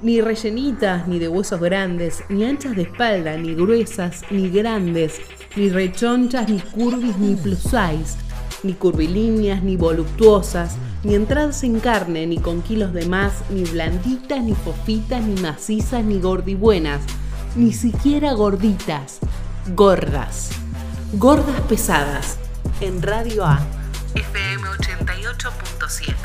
Ni rellenitas, ni de huesos grandes, ni anchas de espalda, ni gruesas, ni grandes, ni rechonchas, ni curvis, ni plus size, ni curvilíneas, ni voluptuosas, ni entradas en carne, ni con kilos de más, ni blanditas, ni fofitas, ni macizas, ni gordibuenas, ni siquiera gorditas, gordas, gordas pesadas, en Radio A, FM 88.7.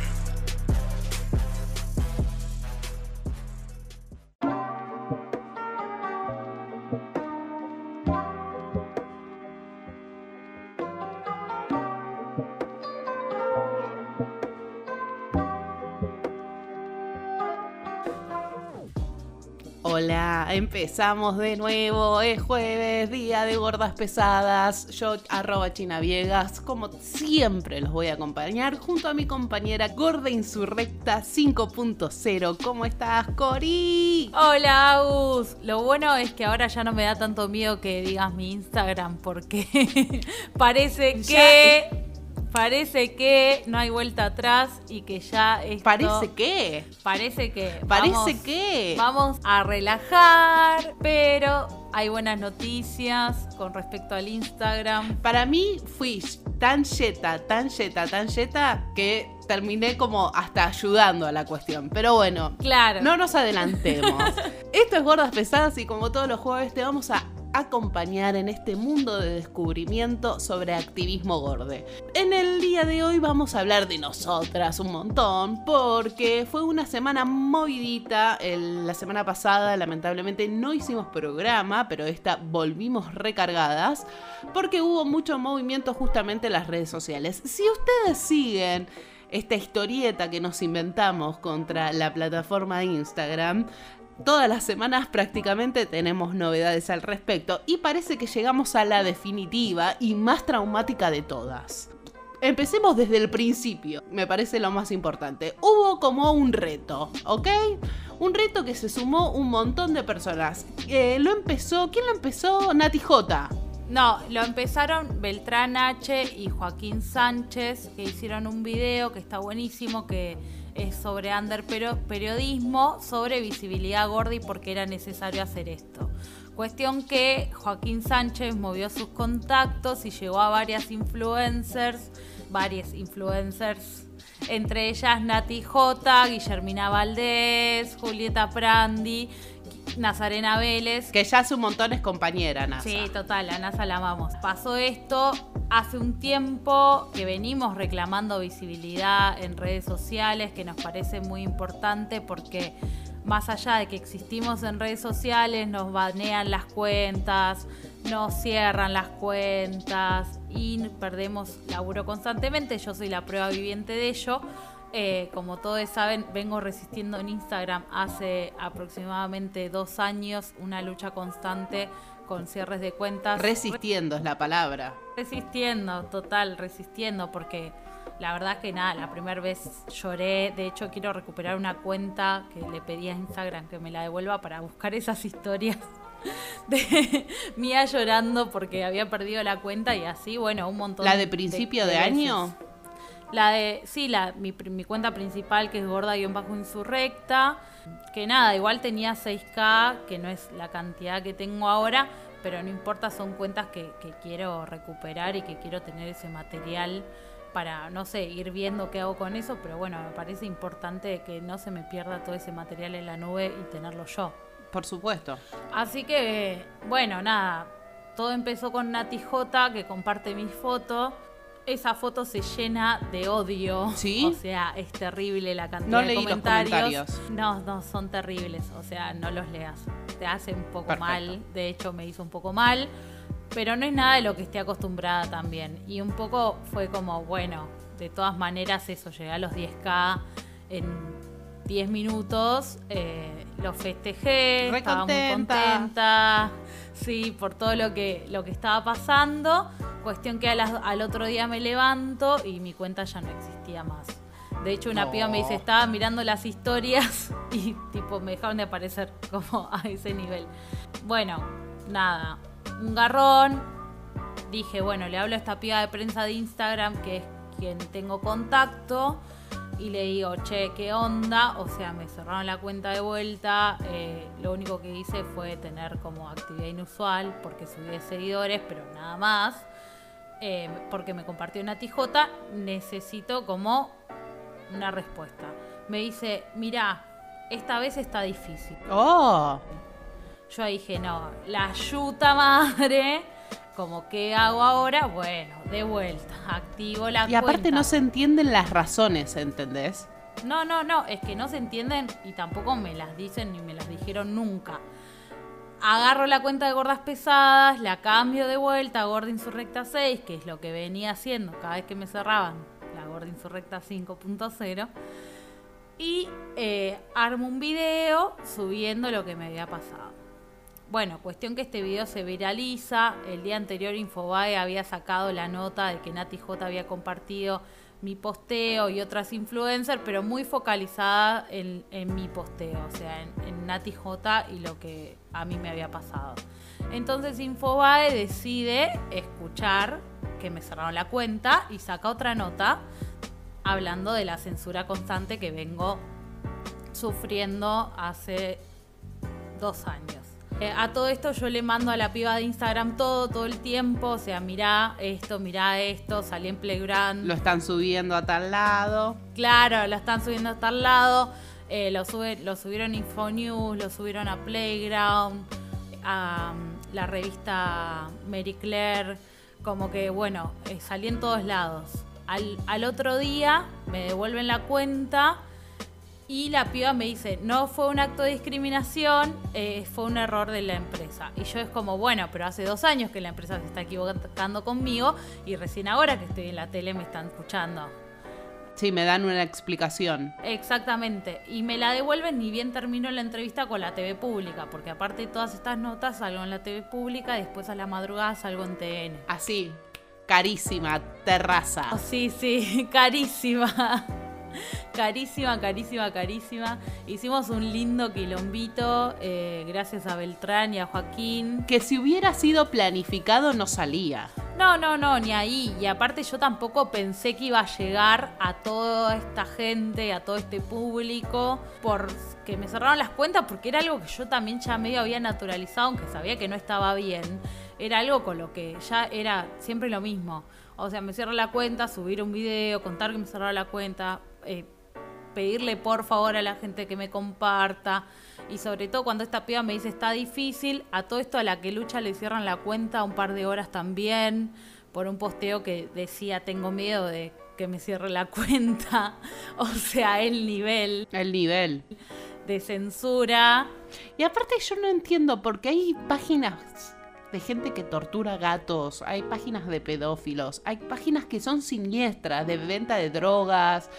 empezamos de nuevo, es jueves, día de gordas pesadas, yo arroba chinaviegas, como siempre los voy a acompañar junto a mi compañera gorda insurrecta 5.0, ¿cómo estás Cori? Hola Agus, lo bueno es que ahora ya no me da tanto miedo que digas mi Instagram porque parece que... Parece que no hay vuelta atrás y que ya esto... ¿Parece que? Parece que... ¿Parece vamos, que? Vamos a relajar, pero hay buenas noticias con respecto al Instagram. Para mí fui tan yeta, tan yeta, tan yeta que terminé como hasta ayudando a la cuestión. Pero bueno, Claro. no nos adelantemos. Esto es Gordas Pesadas y como todos los jueves te vamos a acompañar en este mundo de descubrimiento sobre activismo gorde. En el día de hoy vamos a hablar de nosotras un montón porque fue una semana movidita. El- la semana pasada lamentablemente no hicimos programa, pero esta volvimos recargadas porque hubo mucho movimiento justamente en las redes sociales. Si ustedes siguen esta historieta que nos inventamos contra la plataforma de Instagram, Todas las semanas prácticamente tenemos novedades al respecto y parece que llegamos a la definitiva y más traumática de todas. Empecemos desde el principio, me parece lo más importante. Hubo como un reto, ¿ok? Un reto que se sumó un montón de personas. Eh, lo empezó, ¿quién lo empezó? Nati J. No, lo empezaron Beltrán H y Joaquín Sánchez, que hicieron un video que está buenísimo, que es sobre under periodismo, sobre visibilidad gorda y por qué era necesario hacer esto. Cuestión que Joaquín Sánchez movió sus contactos y llegó a varias influencers, varias influencers, entre ellas Nati J, Guillermina Valdés, Julieta Prandi, Nazarena Vélez, Que ya hace un montón es compañera, NASA. Sí, total, a NASA la amamos. Pasó esto hace un tiempo que venimos reclamando visibilidad en redes sociales, que nos parece muy importante porque más allá de que existimos en redes sociales, nos banean las cuentas, nos cierran las cuentas y perdemos laburo constantemente. Yo soy la prueba viviente de ello. Eh, como todos saben, vengo resistiendo en Instagram hace aproximadamente dos años una lucha constante con cierres de cuentas. Resistiendo es la palabra. Resistiendo, total, resistiendo, porque la verdad que nada, la primera vez lloré. De hecho, quiero recuperar una cuenta que le pedí a Instagram que me la devuelva para buscar esas historias de mía llorando porque había perdido la cuenta y así, bueno, un montón ¿La de principio de, año? La de, sí, la, mi, mi cuenta principal que es gorda-insurrecta. Que nada, igual tenía 6K, que no es la cantidad que tengo ahora, pero no importa, son cuentas que, que quiero recuperar y que quiero tener ese material para, no sé, ir viendo qué hago con eso, pero bueno, me parece importante que no se me pierda todo ese material en la nube y tenerlo yo. Por supuesto. Así que, bueno, nada. Todo empezó con Nati J, que comparte mis fotos. Esa foto se llena de odio. ¿Sí? O sea, es terrible la cantidad No de leí los comentarios. comentarios. No, no, son terribles. O sea, no los leas. Te hace un poco Perfecto. mal. De hecho, me hizo un poco mal. Pero no es nada de lo que esté acostumbrada también. Y un poco fue como, bueno, de todas maneras eso, llegué a los 10k en 10 minutos, eh, lo festejé, Re estaba muy contenta. sí, por todo lo que, lo que estaba pasando. Cuestión que las- al otro día me levanto y mi cuenta ya no existía más. De hecho, una No. piba me dice, estaba mirando las historias y tipo me dejaron de aparecer como a ese nivel. Bueno, nada, un garrón. Dije, bueno, le hablo a esta piba de prensa de Instagram que es quien tengo contacto y le digo, che, ¿qué onda? O sea, me cerraron la cuenta de vuelta. eh, lo único que hice fue tener como actividad inusual porque subí seguidores, pero nada más. Eh, porque me compartió una tijota, necesito como una respuesta. Me dice, mira, esta vez está difícil. Oh, Yo dije, no, la yuta madre, como qué hago ahora, bueno, de vuelta, activo la y aparte cuenta. no se entienden las razones, ¿entendés? No, no, no, es que no se entienden y tampoco me las dicen ni me las dijeron nunca. Agarro la cuenta de gordas pesadas, la cambio de vuelta a Gorda Insurrecta 6, que es lo que venía haciendo cada vez que me cerraban la Gorda Insurrecta 5.0. Y eh, armo un video subiendo lo que me había pasado. Bueno, cuestión que este video se viraliza. El día anterior Infobae había sacado la nota de que Nati J había compartido mi posteo y otras influencers, pero muy focalizada en, mi posteo, o sea, en, en Nati J y lo que a mí me había pasado. Entonces Infobae decide escuchar que me cerraron la cuenta y saca otra nota hablando de la censura constante que vengo sufriendo hace dos años. Eh, a todo esto yo le mando a la piba de Instagram todo, todo el tiempo, o sea, mirá esto, mirá esto, salí en Playground. Lo están subiendo a tal lado. Claro, lo están subiendo a tal lado. eh, lo, sube, lo subieron a Infonews, lo subieron a Playground, a um, la revista Mary Claire. Como que, bueno, eh, salí en todos lados. Al, al otro día me devuelven la cuenta y la piba me dice, no fue un acto de discriminación, eh, fue un error de la empresa. Y yo es como, bueno, pero hace dos años que la empresa se está equivocando conmigo y recién ahora que estoy en la tele me están escuchando. Sí, me dan una explicación. Exactamente. Y me la devuelven ni bien termino la entrevista con la TV pública, porque aparte de todas estas notas salgo en la TV pública y después a la madrugada salgo en TN. Así, carísima, terraza. Oh, sí, sí, carísima. Carísima, carísima, carísima. Hicimos un lindo quilombito, eh, gracias a Beltrán y a Joaquín. Que si hubiera sido planificado no salía. No, no, no, ni ahí. Y aparte yo tampoco pensé que iba a llegar a toda esta gente, a todo este público, porque me cerraron las cuentas, porque era algo que yo también ya medio había naturalizado, aunque sabía que no estaba bien. Era algo con lo que ya era siempre lo mismo. O sea, me cierro la cuenta, subir un video, contar que me cerraron la cuenta, eh, pedirle por favor a la gente que me comparta. Y sobre todo cuando esta piba me dice está difícil, a todo esto a la que lucha le cierran la cuenta un par de horas también, por un posteo que decía tengo miedo de que me cierre la cuenta. O sea, el nivel El nivel. de censura. Y aparte yo no entiendo porque hay páginas de gente que tortura gatos, hay páginas de pedófilos, hay páginas que son siniestras, de venta de drogas.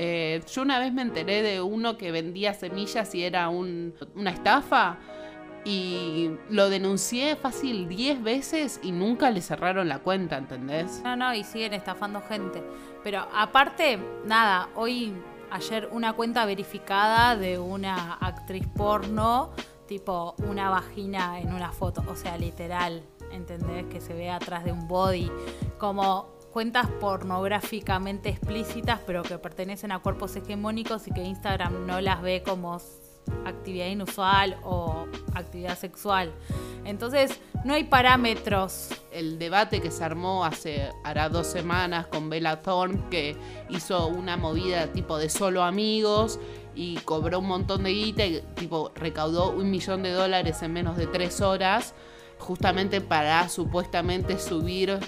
Eh, yo una vez me enteré de uno que vendía semillas y era un- una estafa y lo denuncié fácil 10 veces y nunca le cerraron la cuenta, ¿entendés? No, no, y siguen estafando gente. Pero aparte, nada, hoy, ayer una cuenta verificada de una actriz porno, tipo una vagina en una foto, o sea, literal, ¿entendés? Que se ve atrás de un body, como cuentas pornográficamente explícitas, pero que pertenecen a cuerpos hegemónicos y que Instagram no las ve como actividad inusual o actividad sexual. Entonces, no hay parámetros el debate que se armó hace hará dos semanas con Bella Thorne, que hizo una movida tipo de solo amigos y cobró un montón de guita y tipo recaudó un millón de dólares en menos de tres horas, justamente para supuestamente subir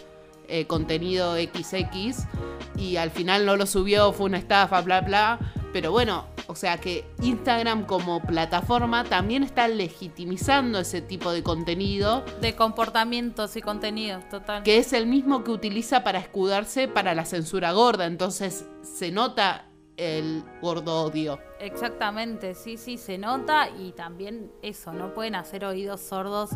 eh, contenido XX y al final no lo subió, fue una estafa, bla, bla. Pero bueno, o sea que Instagram como plataforma también está legitimizando ese tipo de contenido de comportamientos y contenidos, total. que es el mismo que utiliza para escudarse para la censura gorda. Entonces se nota el gordo odio. Exactamente, sí, sí, se nota y también eso, no pueden hacer oídos sordos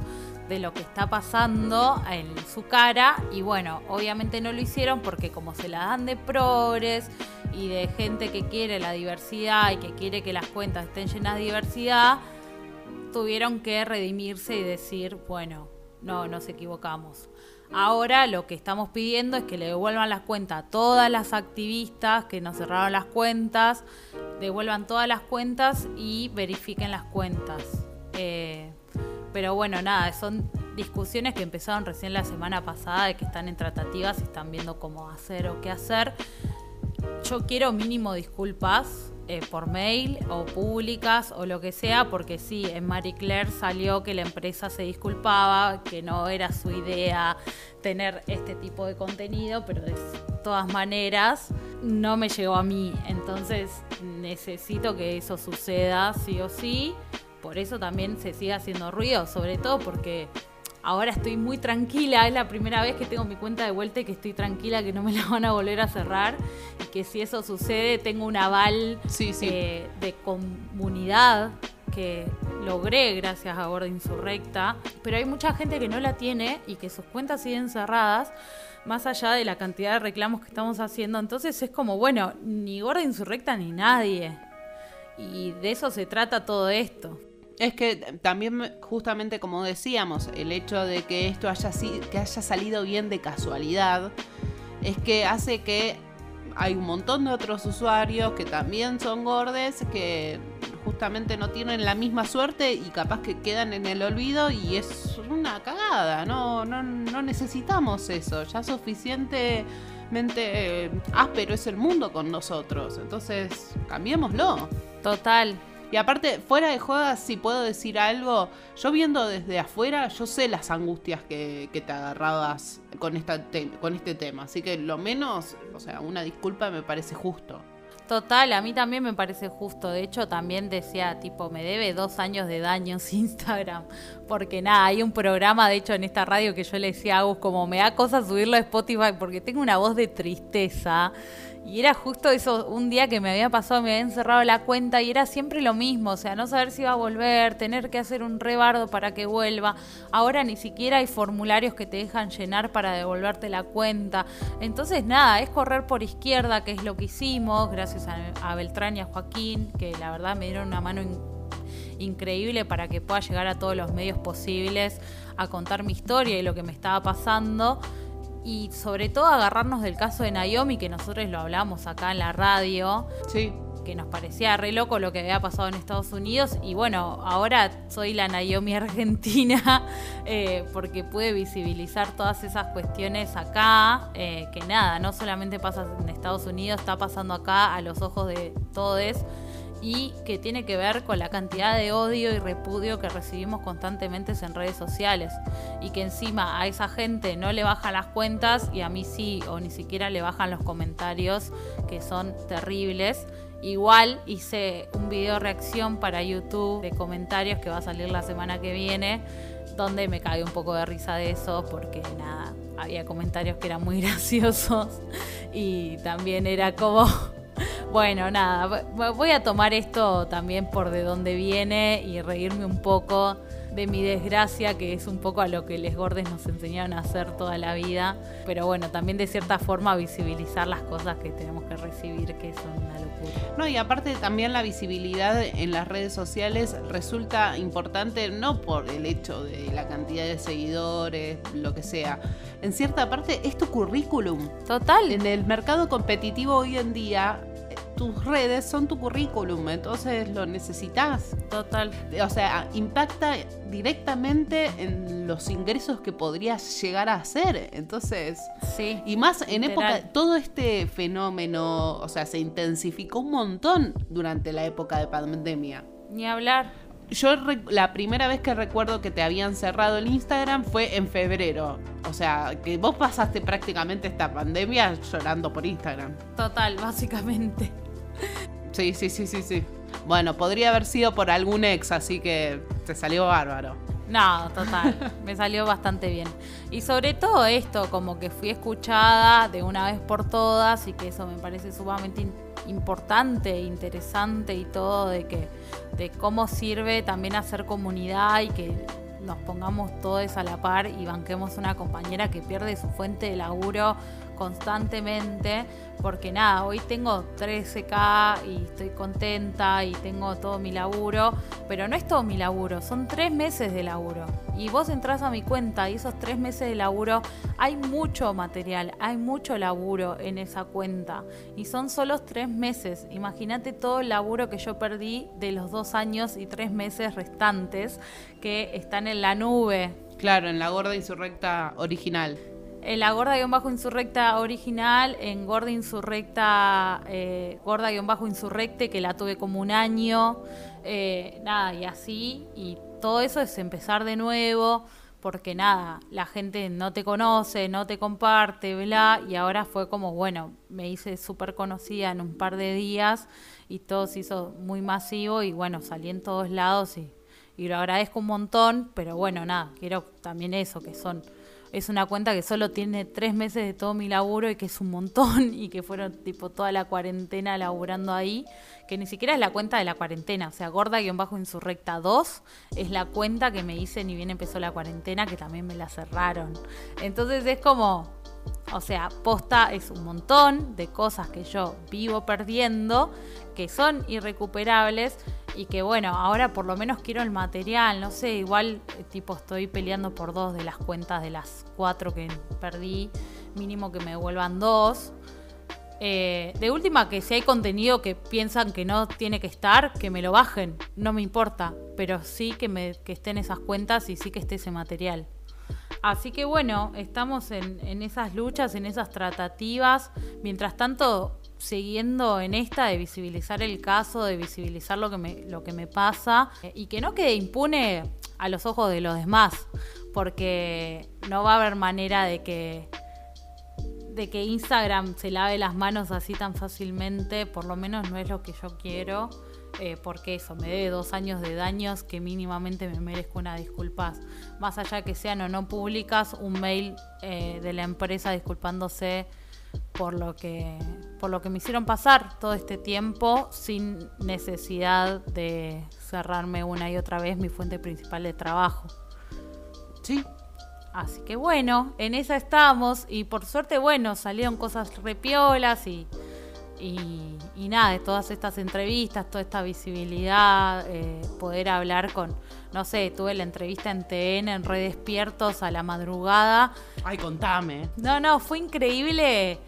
de lo que está pasando en su cara y bueno, obviamente no lo hicieron porque como se la dan de progres y de gente que quiere la diversidad y que quiere que las cuentas estén llenas de diversidad, tuvieron que redimirse y decir, bueno, no, nos equivocamos. Ahora lo que estamos pidiendo es que le devuelvan las cuentas a todas las activistas que nos cerraron las cuentas, devuelvan todas las cuentas y verifiquen las cuentas. Eh, pero bueno, nada, son discusiones que empezaron recién la semana pasada, de que están en tratativas y están viendo cómo hacer o qué hacer. Yo quiero mínimo disculpas eh, por mail o públicas o lo que sea, porque sí, en Marie Claire salió que la empresa se disculpaba, que no era su idea tener este tipo de contenido, pero de todas maneras no me llegó a mí. Entonces necesito que eso suceda sí o sí. Por eso también se sigue haciendo ruido, sobre todo porque ahora estoy muy tranquila, es la primera vez que tengo mi cuenta de vuelta y que estoy tranquila que no me la van a volver a cerrar y que si eso sucede tengo un aval eh, de comunidad que logré gracias a Gorda Insurrecta, pero hay mucha gente que no la tiene y que sus cuentas siguen cerradas más allá de la cantidad de reclamos que estamos haciendo, entonces es como, bueno, ni Gorda Insurrecta ni nadie. Y de eso se trata todo esto. Es que también, justamente como decíamos, el hecho de que esto haya, que haya salido bien de casualidad, es que hace que hay un montón de otros usuarios que también son gordes, que justamente no tienen la misma suerte y capaz que quedan en el olvido y es una cagada, no, no, no necesitamos eso, ya suficientemente eh, áspero es el mundo con nosotros, entonces cambiémoslo. Total, y aparte, fuera de jodas, si puedo decir algo, yo viendo desde afuera, yo sé las angustias que, te agarrabas con, esta con este tema. Así que lo menos, o sea, una disculpa me parece justo. Total, a mí también me parece justo. De hecho, también decía, tipo, me debe dos años de daños Instagram. Porque nada, hay un programa, de hecho, en esta radio que yo le decía a Agus, como me da cosa subirlo a Spotify porque tengo una voz de tristeza. Y era justo eso, un día que me había pasado, me había encerrado la cuenta y era siempre lo mismo, o sea, no saber si iba a volver, tener que hacer un rebardo para que vuelva. Ahora ni siquiera hay formularios que te dejan llenar para devolverte la cuenta. Entonces, nada, es correr por izquierda, que es lo que hicimos, gracias a, Beltrán y a Joaquín, que la verdad me dieron una mano increíble para que pueda llegar a todos los medios posibles a contar mi historia y lo que me estaba pasando y sobre todo agarrarnos del caso de Naomi, que nosotros lo hablamos acá en la radio. Sí. Que nos parecía re loco lo que había pasado en Estados Unidos. Y bueno, ahora soy la Naomi argentina, eh, porque pude visibilizar todas esas cuestiones acá. Eh, que nada, no solamente pasa en Estados Unidos, está pasando acá a los ojos de todos y que tiene que ver con la cantidad de odio y repudio que recibimos constantemente en redes sociales y que encima a esa gente no le bajan las cuentas y a mí sí o ni siquiera le bajan los comentarios que son terribles. Igual hice un video reacción para YouTube de comentarios que va a salir la semana que viene donde me caí un poco de risa de eso porque nada, había comentarios que eran muy graciosos y también era como bueno, nada, voy a tomar esto también por de dónde viene y reírme un poco de mi desgracia, que es un poco a lo que les gordes nos enseñaron a hacer toda la vida. Pero bueno, también de cierta forma visibilizar las cosas que tenemos que recibir, que son una locura. No, y aparte también la visibilidad en las redes sociales resulta importante no por el hecho de la cantidad de seguidores, lo que sea. En cierta parte es tu currículum. Total. En el mercado competitivo hoy en día tus redes son tu currículum, entonces lo necesitas. Total. O sea, impacta directamente en los ingresos que podrías llegar a hacer. Entonces, sí. Y más en época, todo este fenómeno, o sea, se intensificó un montón durante la época de pandemia. Ni hablar. Yo la primera vez que recuerdo que te habían cerrado el Instagram fue en febrero. O sea, que vos pasaste prácticamente esta pandemia llorando por Instagram. Total, básicamente. Sí, sí, sí, sí, sí. Bueno, podría haber sido por algún ex, así que te salió bárbaro. No, total, me salió bastante bien. Y sobre todo esto, como que fui escuchada de una vez por todas y que eso me parece sumamente importante, interesante y todo de que de cómo sirve también hacer comunidad y que nos pongamos todos a la par y banquemos una compañera que pierde su fuente de laburo constantemente, porque nada, hoy tengo 13k y estoy contenta y tengo todo mi laburo, pero no es todo mi laburo, son tres meses de laburo. Y vos entras a mi cuenta y esos tres meses de laburo hay mucho material, hay mucho laburo en esa cuenta. Y son solo tres meses. Imagínate todo el laburo que yo perdí de los dos años y tres meses restantes que están en la nube. Claro, en la gorda insurrecta original. La gorda-insurrecta original, en gorda insurrecta, eh, gorda-insurrecte, que la tuve como un año, eh, nada, y así, y todo eso es empezar de nuevo, porque nada, la gente no te conoce, no te comparte, bla, y ahora fue como, bueno, me hice súper conocida en un par de días y todo se hizo muy masivo y bueno, salí en todos lados y, y lo agradezco un montón, pero bueno, nada, quiero también eso, que son es una cuenta que solo tiene tres meses de todo mi laburo y que es un montón y que fueron tipo toda la cuarentena laburando ahí, que ni siquiera es la cuenta de la cuarentena, o sea, gorda-insurrecta 2 es la cuenta que me hice ni bien empezó la cuarentena, que también me la cerraron. Entonces es como, o sea, posta es un montón de cosas que yo vivo perdiendo, que son irrecuperables y que bueno, ahora por lo menos quiero el material, no sé, igual eh, tipo estoy peleando por dos de las cuentas de las cuatro que perdí, mínimo que me devuelvan dos. Eh, de última, que si hay contenido que piensan que no tiene que estar, que me lo bajen, no me importa, pero sí que, me, que estén esas cuentas y sí que esté ese material. Así que bueno, estamos en, en esas luchas, en esas tratativas. Mientras tanto, siguiendo en esta de visibilizar el caso, de visibilizar lo que me, lo que me pasa eh, y que no quede impune a los ojos de los demás, porque no va a haber manera de que de que Instagram se lave las manos así tan fácilmente, por lo menos no es lo que yo quiero, eh, porque eso, me debe dos años de daños que mínimamente me merezco una disculpas. Más allá que sean o no públicas, un mail eh, de la empresa disculpándose por lo que por lo que me hicieron pasar todo este tiempo sin necesidad de cerrarme una y otra vez mi fuente principal de trabajo. Sí. Así que bueno, en esa estamos y por suerte bueno, salieron cosas repiolas y y, nada, de todas estas entrevistas, toda esta visibilidad, eh, poder hablar con, no sé, tuve la entrevista en TN, en Redespiertos a la madrugada. Ay, contame. No, no, fue increíble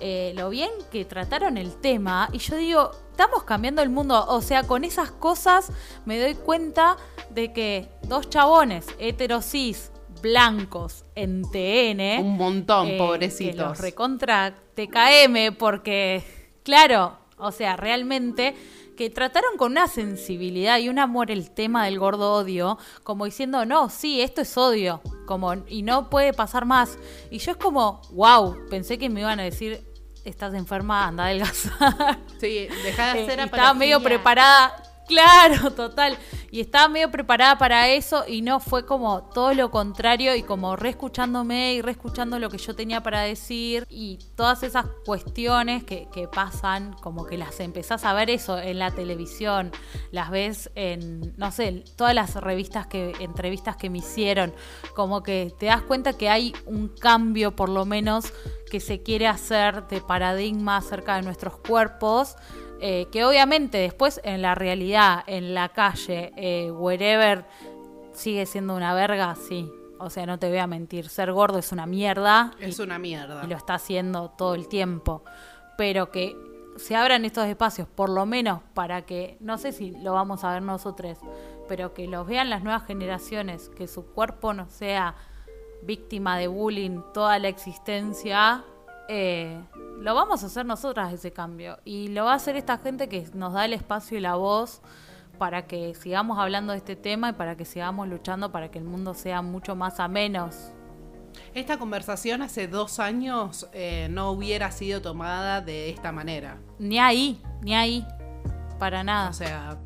eh, lo bien que trataron el tema. Y yo digo, estamos cambiando el mundo. O sea, con esas cosas me doy cuenta de que dos chabones heterosis blancos en TN. Un montón, eh, pobrecitos. los recontra TKM porque Claro, o sea, realmente que trataron con una sensibilidad y un amor el tema del gordo odio, como diciendo, no, sí, esto es odio, como, y no puede pasar más. Y yo es como, wow, pensé que me iban a decir, estás enferma, anda a adelgazar. Sí, deja de eh, hacer Estaba medio preparada, claro, total. Y estaba medio preparada para eso y no fue como todo lo contrario y como reescuchándome y reescuchando lo que yo tenía para decir y todas esas cuestiones que, pasan, como que las empezás a ver eso en la televisión, las ves en, no sé, todas las revistas que, entrevistas que me hicieron, como que te das cuenta que hay un cambio por lo menos que se quiere hacer de paradigma acerca de nuestros cuerpos eh, que obviamente después en la realidad, en la calle, eh, wherever, sigue siendo una verga, sí. O sea, no te voy a mentir, ser gordo es una mierda. Es una mierda. Y lo está haciendo todo el tiempo. Pero que se abran estos espacios, por lo menos para que, no sé si lo vamos a ver nosotros, pero que los vean las nuevas generaciones, que su cuerpo no sea víctima de bullying toda la existencia, eh, lo vamos a hacer nosotras ese cambio. Y lo va a hacer esta gente que nos da el espacio y la voz para que sigamos hablando de este tema y para que sigamos luchando para que el mundo sea mucho más a menos. Esta conversación hace dos años eh, no hubiera sido tomada de esta manera. Ni ahí, ni ahí. Para nada. O sea,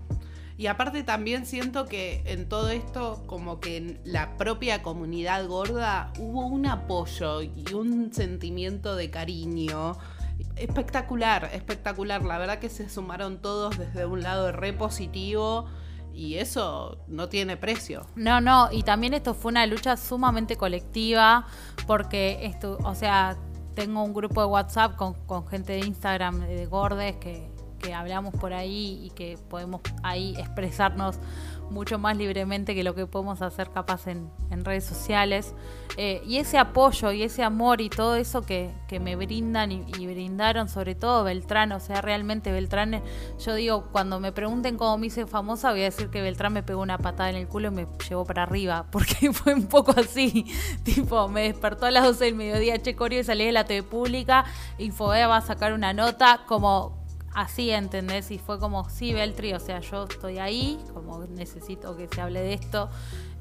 y aparte también siento que en todo esto, como que en la propia comunidad gorda hubo un apoyo y un sentimiento de cariño. Espectacular, espectacular. La verdad que se sumaron todos desde un lado re positivo y eso no tiene precio. No, no, y también esto fue una lucha sumamente colectiva porque esto, o sea, tengo un grupo de WhatsApp con, con gente de Instagram, de Gordes, que, que hablamos por ahí y que podemos ahí expresarnos mucho más libremente que lo que podemos hacer capaz en, redes sociales. Eh, y ese apoyo y ese amor y todo eso que, me brindan y, brindaron, sobre todo Beltrán, o sea, realmente Beltrán, yo digo, cuando me pregunten cómo me hice famosa, voy a decir que Beltrán me pegó una patada en el culo y me llevó para arriba, porque fue un poco así, tipo, me despertó a las 12 del mediodía, che, Corio, y salí de la TV pública, Infobae va a sacar una nota, como así, ¿entendés? Y fue como, sí, Beltri, o sea, yo estoy ahí, como necesito que se hable de esto.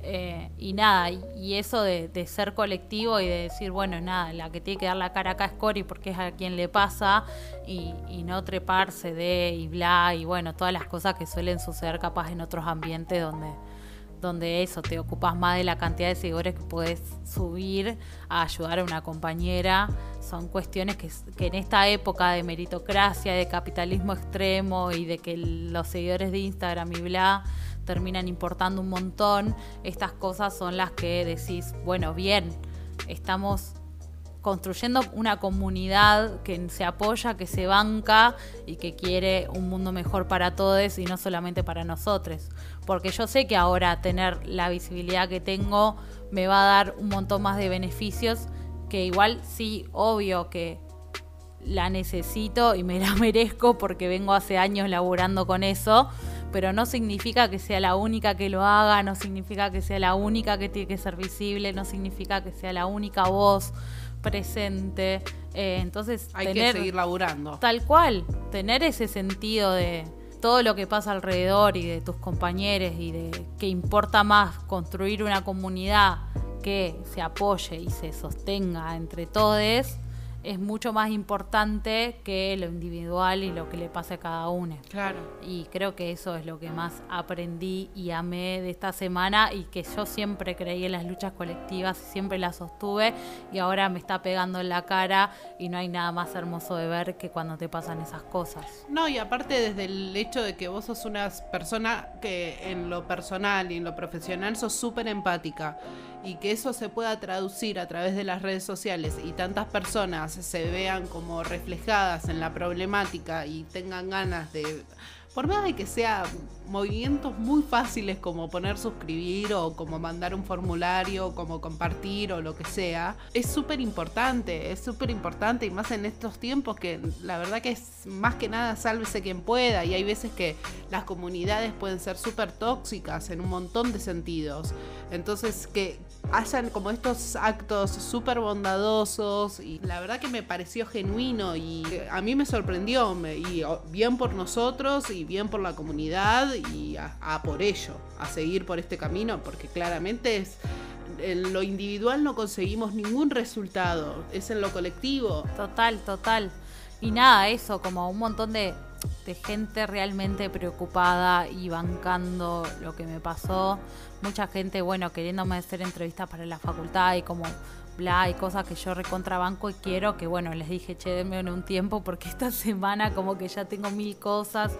Eh, y nada, y, eso de, ser colectivo y de decir, bueno, nada, la que tiene que dar la cara acá es Cori porque es a quien le pasa y, y, no treparse de y bla, y bueno, todas las cosas que suelen suceder capaz en otros ambientes donde donde eso, te ocupas más de la cantidad de seguidores que puedes subir a ayudar a una compañera. Son cuestiones que, que, en esta época de meritocracia, de capitalismo extremo y de que los seguidores de Instagram y bla terminan importando un montón, estas cosas son las que decís, bueno, bien, estamos construyendo una comunidad que se apoya, que se banca y que quiere un mundo mejor para todos y no solamente para nosotros. Porque yo sé que ahora tener la visibilidad que tengo me va a dar un montón más de beneficios que igual sí, obvio que la necesito y me la merezco porque vengo hace años laburando con eso, pero no significa que sea la única que lo haga, no significa que sea la única que tiene que ser visible, no significa que sea la única voz presente. Eh, entonces, hay que seguir laburando. Tal cual, tener ese sentido de todo lo que pasa alrededor y de tus compañeros y de que importa más construir una comunidad que se apoye y se sostenga entre todos es mucho más importante que lo individual y lo que le pase a cada uno. Claro. Y creo que eso es lo que más aprendí y amé de esta semana y que yo siempre creí en las luchas colectivas y siempre las sostuve y ahora me está pegando en la cara y no hay nada más hermoso de ver que cuando te pasan esas cosas. No, y aparte desde el hecho de que vos sos una persona que en lo personal y en lo profesional sos súper empática y que eso se pueda traducir a través de las redes sociales y tantas personas se vean como reflejadas en la problemática y tengan ganas de por más de que sea movimientos muy fáciles como poner suscribir o como mandar un formulario, como compartir o lo que sea, es súper importante, es súper importante y más en estos tiempos que la verdad que es más que nada sálvese quien pueda y hay veces que las comunidades pueden ser súper tóxicas en un montón de sentidos. Entonces que hayan como estos actos súper bondadosos y la verdad que me pareció genuino y a mí me sorprendió y bien por nosotros y bien por la comunidad y a, por ello, a seguir por este camino, porque claramente es en lo individual no conseguimos ningún resultado, es en lo colectivo. Total, total. Y nada, eso, como un montón de, de gente realmente preocupada y bancando lo que me pasó. Mucha gente, bueno, queriéndome hacer entrevistas para la facultad y como bla, y cosas que yo recontrabanco y quiero, que bueno, les dije, che, denme un tiempo porque esta semana como que ya tengo mil cosas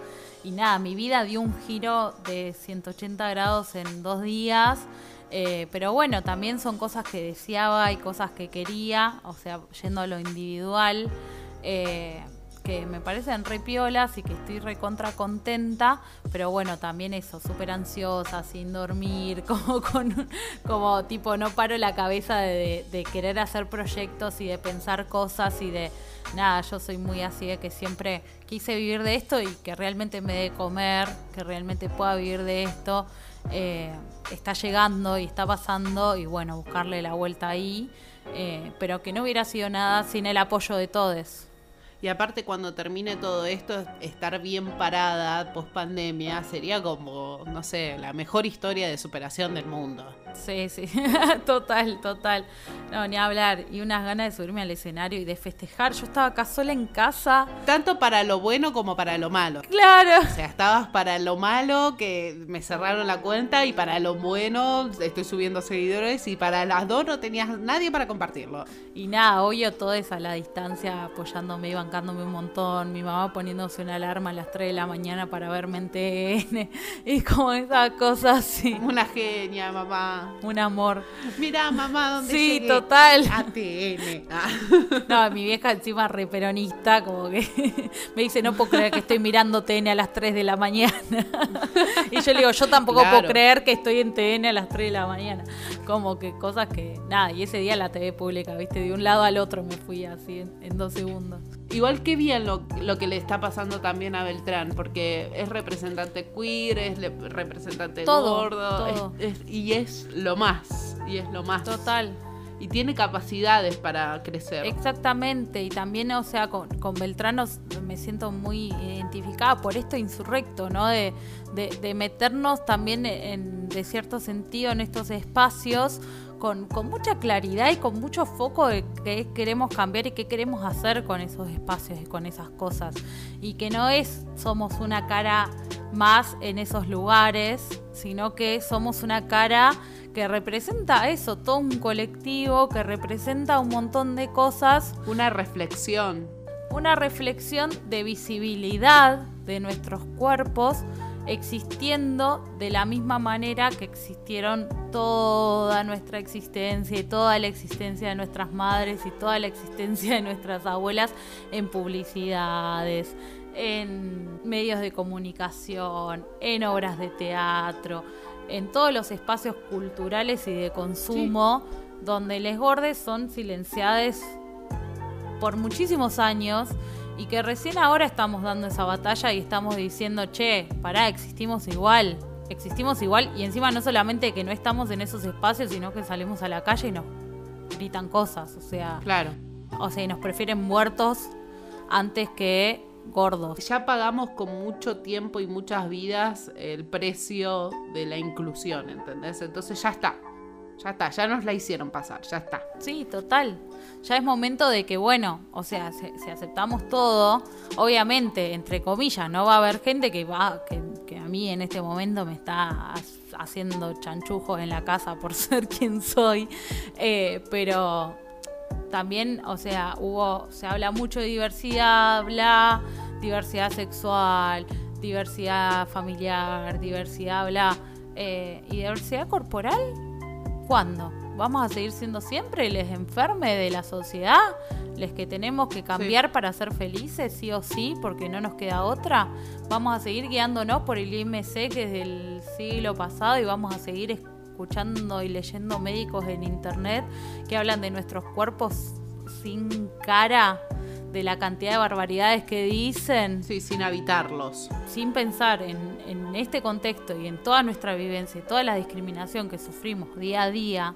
y nada, mi vida dio un giro de 180 grados en dos días. Eh, pero bueno, también son cosas que deseaba y cosas que quería, o sea, yendo a lo individual. Eh, que me parecen re piolas y que estoy recontra contenta, pero bueno, también eso, súper ansiosa, sin dormir, como con como tipo no paro la cabeza de, de, querer hacer proyectos y de pensar cosas y de nada, yo soy muy así de que siempre quise vivir de esto y que realmente me dé comer, que realmente pueda vivir de esto. Eh, está llegando y está pasando y bueno, buscarle la vuelta ahí, eh, pero que no hubiera sido nada sin el apoyo de todos. Y aparte cuando termine todo esto, estar bien parada post pandemia sería como, no sé, la mejor historia de superación del mundo. Sí, sí, total, total. No, ni hablar. Y unas ganas de subirme al escenario y de festejar. Yo estaba acá sola en casa. Tanto para lo bueno como para lo malo. Claro. O sea, estabas para lo malo que me cerraron la cuenta y para lo bueno estoy subiendo seguidores y para las dos no tenías nadie para compartirlo. Y nada, obvio todo es a la distancia apoyándome y bancando bancándome un montón, mi mamá poniéndose una alarma a las 3 de la mañana para verme en TN, y como esas cosas así. Una genia, mamá. Un amor. Mira, mamá, ¿dónde Sí, llegué? total. ATN. Ah. No, mi vieja encima re peronista, como que me dice, no puedo creer que estoy mirando TN a las 3 de la mañana. Y yo le digo, yo tampoco Claro. puedo creer que estoy en TN a las 3 de la mañana. Como que cosas que, nada, y ese día la TV pública, viste, de un lado al otro me fui así en, en dos segundos. Igual que bien lo, lo que le está pasando también a Beltrán, porque es representante queer, es le- representante Todo, gordo, todo. es- es- y es lo más, y es lo más. Total. Y tiene capacidades para crecer. Exactamente, y también, o sea, con, con Beltranos me siento muy identificada por esto insurrecto, ¿no? De, de, de meternos también en, de cierto sentido, en estos espacios con, con mucha claridad y con mucho foco de qué queremos cambiar y qué queremos hacer con esos espacios y con esas cosas. Y que no es somos una cara más en esos lugares, sino que somos una cara que representa eso, todo un colectivo, que representa un montón de cosas, Una reflexión. una reflexión de visibilidad de nuestros cuerpos existiendo de la misma manera que existieron toda nuestra existencia y toda la existencia de nuestras madres y toda la existencia de nuestras abuelas en publicidades, en medios de comunicación, en obras de teatro, en todos los espacios culturales y de consumo donde les gordes son silenciadas por muchísimos años y que recién ahora estamos dando esa batalla y estamos diciendo, che, pará, existimos igual, existimos igual y encima no solamente que no estamos en esos espacios, sino que salimos a la calle y nos gritan cosas, o sea, Claro. o sea, y nos prefieren muertos antes que gordos. Ya pagamos con mucho tiempo y muchas vidas el precio de la inclusión, ¿entendés? Entonces ya está. Ya está, ya nos la hicieron pasar, ya está. Sí, total. Ya es momento de que, bueno, o sea, si, si aceptamos todo, obviamente, entre comillas, no va a haber gente que va, que, a mí en este momento me está ha- haciendo chanchujos en la casa por ser quien soy, eh, pero también, o sea, hubo, se habla mucho de diversidad, bla, diversidad sexual, diversidad familiar, diversidad, bla, eh, y diversidad corporal. ¿Cuándo? ¿Vamos a seguir siendo siempre les enferme de la sociedad? ¿Les que tenemos que cambiar para ser felices, sí o sí, porque no nos queda otra? ¿Vamos a seguir guiándonos por el IMC que es del siglo pasado y vamos a seguir escuchando y leyendo médicos en internet que hablan de nuestros cuerpos sin cara, de la cantidad de barbaridades que dicen? Sí, sin habitarlos. sin pensar en, en este contexto y en toda nuestra vivencia y toda la discriminación que sufrimos día a día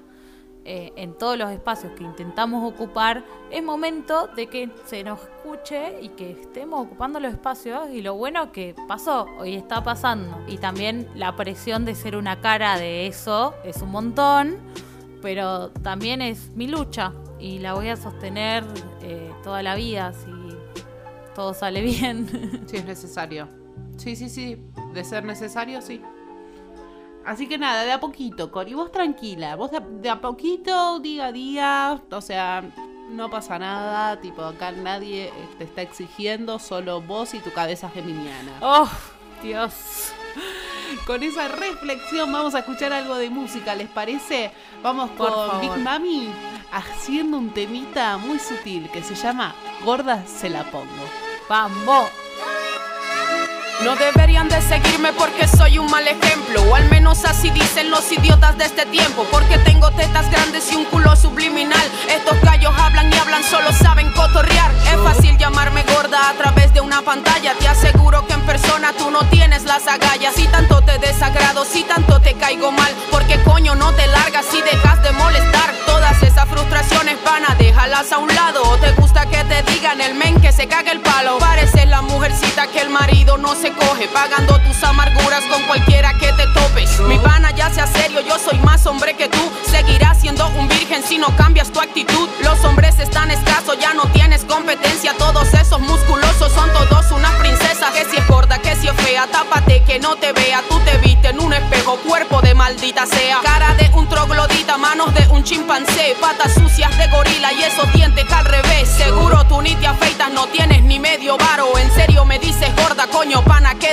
eh, en todos los espacios que intentamos ocupar, es momento de que se nos escuche y que estemos ocupando los espacios y lo bueno que pasó y está pasando. Y también la presión de ser una cara de eso es un montón, pero también es mi lucha y la voy a sostener eh, toda la vida si todo sale bien. Si es necesario. Sí, sí, sí. De ser necesario, sí. Así que nada, de a poquito, Cori. Vos tranquila. Vos de a, de a poquito, día a día. O sea, no pasa nada. Tipo, acá nadie eh, te está exigiendo. Solo vos y tu cabeza geminiana. Oh, Dios. Con esa reflexión vamos a escuchar algo de música, ¿les parece? Vamos Por con favor. Big Mami haciendo un temita muy sutil que se llama Gorda se la pongo. Vamos. No deberían de seguirme porque soy un mal ejemplo. O al menos así dicen los idiotas de este tiempo. Porque tengo tetas grandes y un culo subliminal. Estos gallos hablan y hablan, solo saben cotorrear. Es fácil llamarme gorda a través de una pantalla. Te aseguro que en persona tú no tienes las agallas. Si tanto te desagrado, si tanto te caigo mal. Porque coño no te largas si dejas de molestar. Todas esas frustraciones van a déjalas a un lado. ¿O te gusta que te digan el men que se caga el palo? Pareces la mujercita que el marido no se coge Pagando tus amarguras con cualquiera que te topes Mi pana ya sea serio, yo soy más hombre que tú Seguirás siendo un virgen si no cambias tu actitud Los hombres están escasos, ya no tienes competencia Todos esos musculosos son todos unas princesas Que si es gorda, que si es fea. Tápate que no te vea. Tú te viste en un espejo, cuerpo de maldita sea. Cara de un troglodita, manos de un chimpancé. Patas sucias de gorila y esos dientes al revés. Seguro tú ni te afeitas, no tienes ni medio varo. En serio me dices gorda, coño,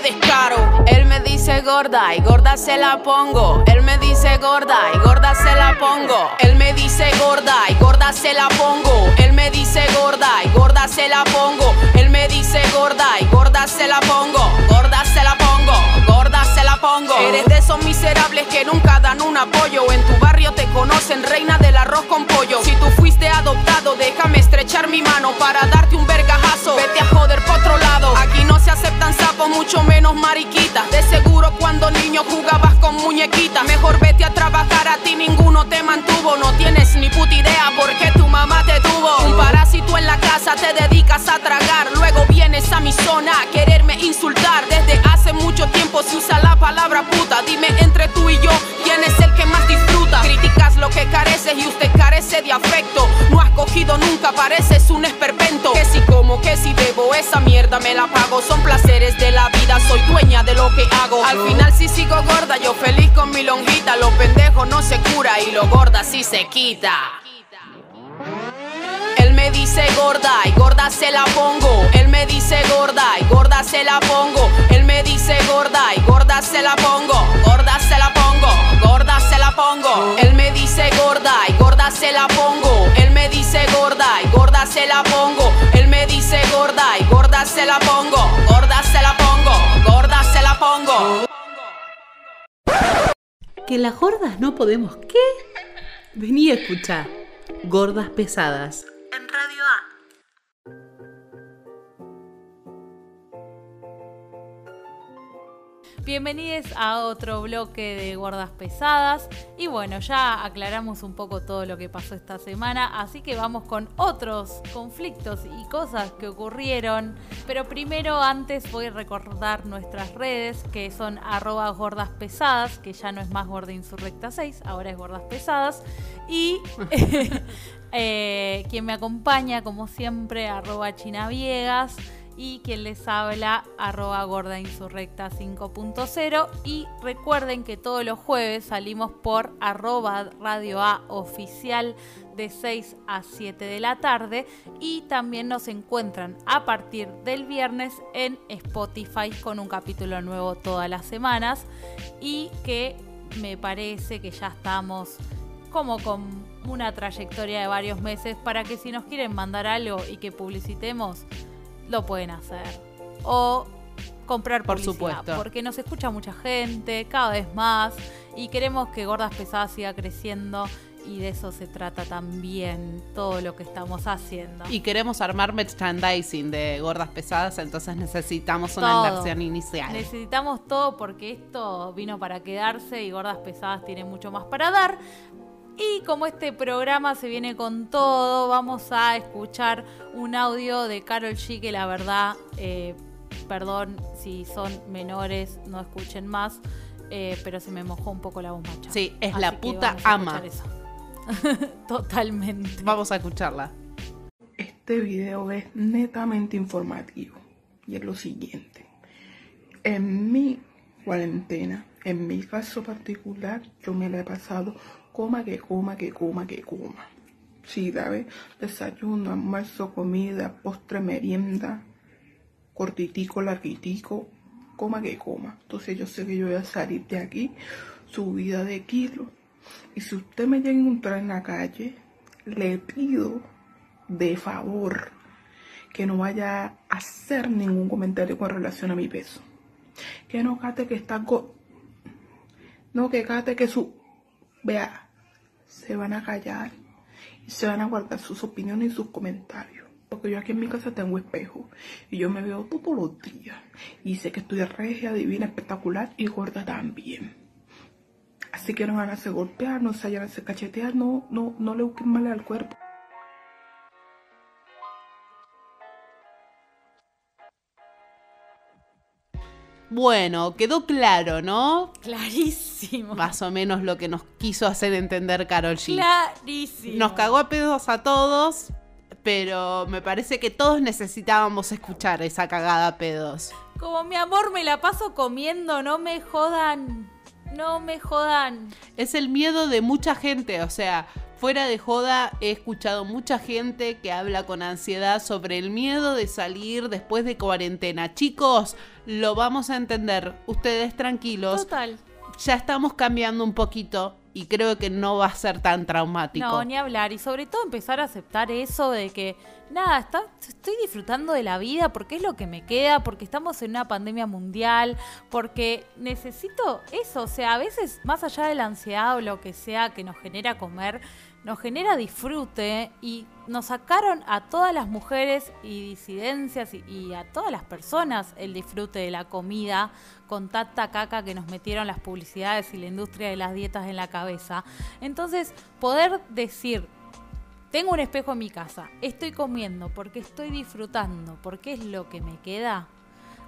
descaro. Él me dice gorda y gorda se la pongo. Él me dice gorda y gorda se la pongo. Él me dice gorda y gorda se la pongo. Él me dice gorda y gorda se la pongo. Él me dice gorda y gorda se la pongo. Gorda se la pongo. Gorda se la pongo. Eres de esos miserables que nunca dan un apoyo. En tu barrio te conocen reina del arroz con pollo. Si tú fuiste adoptado, déjame estrechar mi mano para darte un vergajazo. Vete a joder por otro lado. Aquí aceptan sapos, mucho menos mariquitas. De seguro cuando niño jugabas con muñequitas. Mejor vete a trabajar, a ti ninguno te mantuvo. No tienes ni puta idea por qué tu mamá te tuvo. Un parásito en la casa, te dedicas a tragar. Luego vienes a mi zona a quererme insultar. Desde hace mucho tiempo se usa la palabra puta. Dime entre tú y yo, ¿quién es el que más disfruta? Criticas lo que careces y usted carece de afecto. No has cogido nunca, pareces un esperpento. Como, que si debo, esa mierda me la pago. Son placeres de la vida, soy dueña de lo que hago. Al final si sigo gorda, yo feliz con mi lonjita. Lo pendejo no se cura y lo gorda sí se quita. Él me dice gorda y gorda se la pongo. Él me dice gorda y gorda se la pongo. Él me dice gorda y gorda se la pongo. Gorda se la pongo. Gorda se la pongo. Él me dice gorda y gorda se la pongo. Él me dice gorda y gorda se la pongo. Él me dice gorda y gorda se la pongo. Gorda se la pongo. Gorda se la pongo. Que las gordas no podemos. ¿Qué? Vení a escuchar. Gordas pesadas. En Radio A. Bienvenidos a otro bloque de Gordas Pesadas. Y bueno, ya aclaramos un poco todo lo que pasó esta semana, así que vamos con otros conflictos y cosas que ocurrieron. Pero primero, antes voy a recordar nuestras redes, que son arroba gordas pesadas, que ya no es más Gorda Insurrecta 6, ahora es Gordas Pesadas. Y eh, quien me acompaña, como siempre, arroba chinaviegas y quien les habla arroba gorda insurrecta 5.0 y recuerden que todos los jueves salimos por arroba radio A oficial de 6 a 7 de la tarde. Y también nos encuentran a partir del viernes en Spotify con un capítulo nuevo todas las semanas. Y que me parece que ya estamos como con una trayectoria de varios meses para que si nos quieren mandar algo y que publicitemos lo pueden hacer. O comprar Por publicidad, supuesto. Porque nos escucha mucha gente, cada vez más, y queremos que Gordas Pesadas siga creciendo. Y de eso se trata también todo lo que estamos haciendo. Y queremos armar merchandising de gordas pesadas, entonces necesitamos una Todo. inversión inicial. Necesitamos todo porque esto vino para quedarse y Gordas Pesadas tiene mucho más para dar. Y como este programa se viene con todo, vamos a escuchar un audio de Carol G que la verdad, eh, perdón si son menores, no escuchen más, eh, pero se me mojó un poco la bombacha. Sí, es Así la puta vamos a ama. escuchar eso. Totalmente. Vamos a escucharla. Este video es netamente informativo y es lo siguiente. En mi cuarentena, en mi caso particular, yo me la he pasado coma que coma, que coma, que coma. Sí, ¿sabes? Desayuno, almuerzo, comida, postre, merienda, cortitico, larguitico, coma que coma. Entonces yo sé que yo voy a salir de aquí subida de kilos. Y si usted me llega a encontrar en la calle, le pido de favor que no vaya a hacer ningún comentario con relación a mi peso. Que no cate que está no que cate que su vea se van a callar y se van a guardar sus opiniones y sus comentarios. Porque yo aquí en mi casa tengo espejo y yo me veo todos los días y sé que estoy regia, divina, espectacular y gorda también. Así que no van a hacer golpear, no se vayan a cachetear, no, no, no le busquen mal al cuerpo. Bueno, quedó claro, ¿no? Clarísimo. Más o menos lo que nos quiso hacer entender Carol G. Clarísimo. Nos cagó a pedos a todos, pero me parece que todos necesitábamos escuchar esa cagada a pedos. Como mi amor, me la paso comiendo, no me jodan. No me jodan. Es el miedo de mucha gente, o sea, fuera de joda he escuchado mucha gente que habla con ansiedad sobre el miedo de salir después de cuarentena. Chicos, lo vamos a entender, ustedes tranquilos. Total. Ya estamos cambiando un poquito y creo que no va a ser tan traumático. No, ni hablar. Y sobre todo empezar a aceptar eso de que, nada, está, estoy disfrutando de la vida porque es lo que me queda, porque estamos en una pandemia mundial, porque necesito eso. O sea, a veces, más allá de la ansiedad o lo que sea que nos genera comer, nos genera disfrute y nos sacaron a todas las mujeres y disidencias y, y, a todas las personas el disfrute de la comida con tanta caca que nos metieron las publicidades y la industria de las dietas en la cabeza. Entonces, poder decir, tengo un espejo en mi casa, estoy comiendo porque estoy disfrutando, porque es lo que me queda.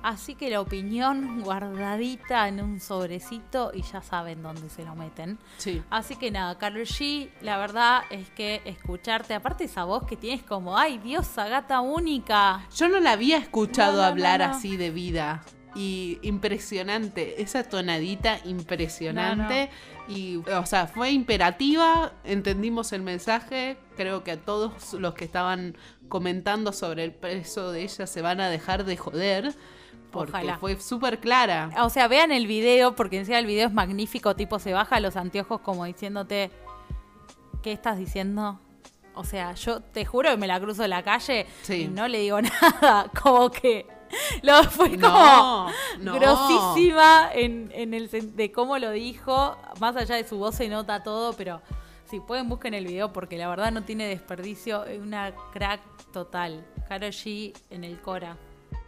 Así que la opinión guardadita en un sobrecito y ya saben dónde se lo meten. Sí. Así que nada, Carol G, la verdad es que escucharte, aparte esa voz que tienes como, ay, diosa, gata única. Yo no la había escuchado No, no, no, hablar no. así de vida. Y impresionante, esa tonadita impresionante. Y, o sea, fue imperativa, entendimos el mensaje. Creo que a todos los que estaban comentando sobre el peso de ella se van a dejar de joder. Porque Ojalá. fue súper clara. O sea, vean el video, porque encima el video es magnífico, tipo se baja los anteojos como diciéndote, ¿qué estás diciendo? O sea, yo te juro que me la cruzo en la calle Sí. y no le digo nada, como que lo fue No, como no. grosísima en, en el de cómo lo dijo, más allá de su voz se nota todo, pero si pueden busquen el video porque la verdad no tiene desperdicio, es una crack total. Karol G en el Cora.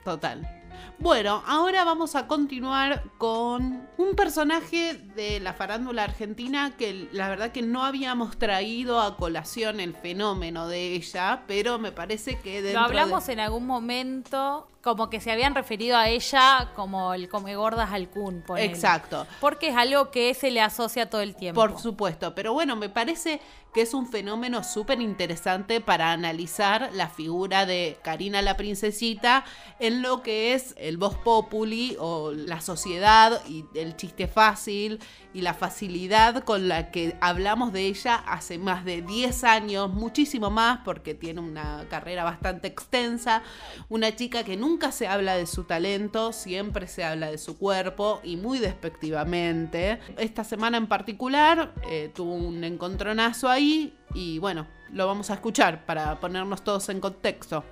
Total. Bueno, ahora vamos a continuar con un personaje de la farándula argentina que la verdad que no habíamos traído a colación el fenómeno de ella, pero me parece que dentro Lo hablamos de... en algún momento, como que se habían referido a ella como el come gordas al Kun. ponele. Exacto. Porque es algo que se le asocia todo el tiempo. Por supuesto, pero bueno, me parece que es un fenómeno súper interesante para analizar la figura de Karina la Princesita en lo que es el voz populi o la sociedad y el chiste fácil y la facilidad con la que hablamos de ella hace más de 10 años, muchísimo más porque tiene una carrera bastante extensa, una chica que nunca se habla de su talento, siempre se habla de su cuerpo y muy despectivamente. Esta semana en particular eh, tuvo un encontronazo ahí y bueno, lo vamos a escuchar para ponernos todos en contexto.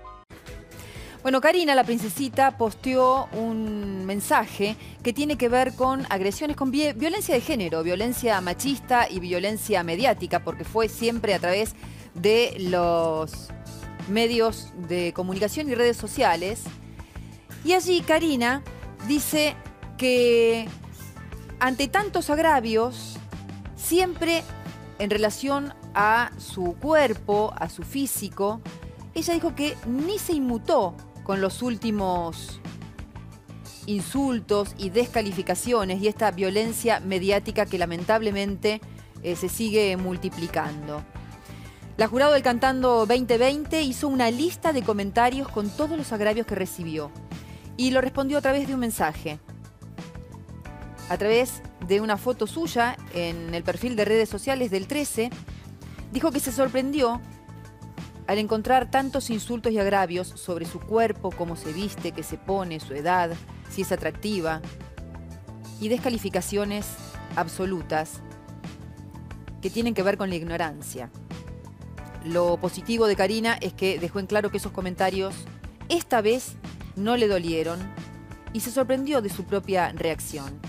Bueno, Karina, la princesita, posteó un mensaje que tiene que ver con agresiones, con vi- violencia de género, violencia machista y violencia mediática, porque fue siempre a través de los medios de comunicación y redes sociales. Y allí Karina dice que ante tantos agravios, siempre en relación a su cuerpo, a su físico, ella dijo que ni se inmutó con los últimos insultos y descalificaciones y esta violencia mediática que lamentablemente eh, se sigue multiplicando. La jurado del Cantando 2020 hizo una lista de comentarios con todos los agravios que recibió y lo respondió a través de un mensaje. A través de una foto suya en el perfil de redes sociales del 13, dijo que se sorprendió al encontrar tantos insultos y agravios sobre su cuerpo, cómo se viste, qué se pone, su edad, si es atractiva, y descalificaciones absolutas que tienen que ver con la ignorancia. Lo positivo de Karina es que dejó en claro que esos comentarios esta vez no le dolieron y se sorprendió de su propia reacción.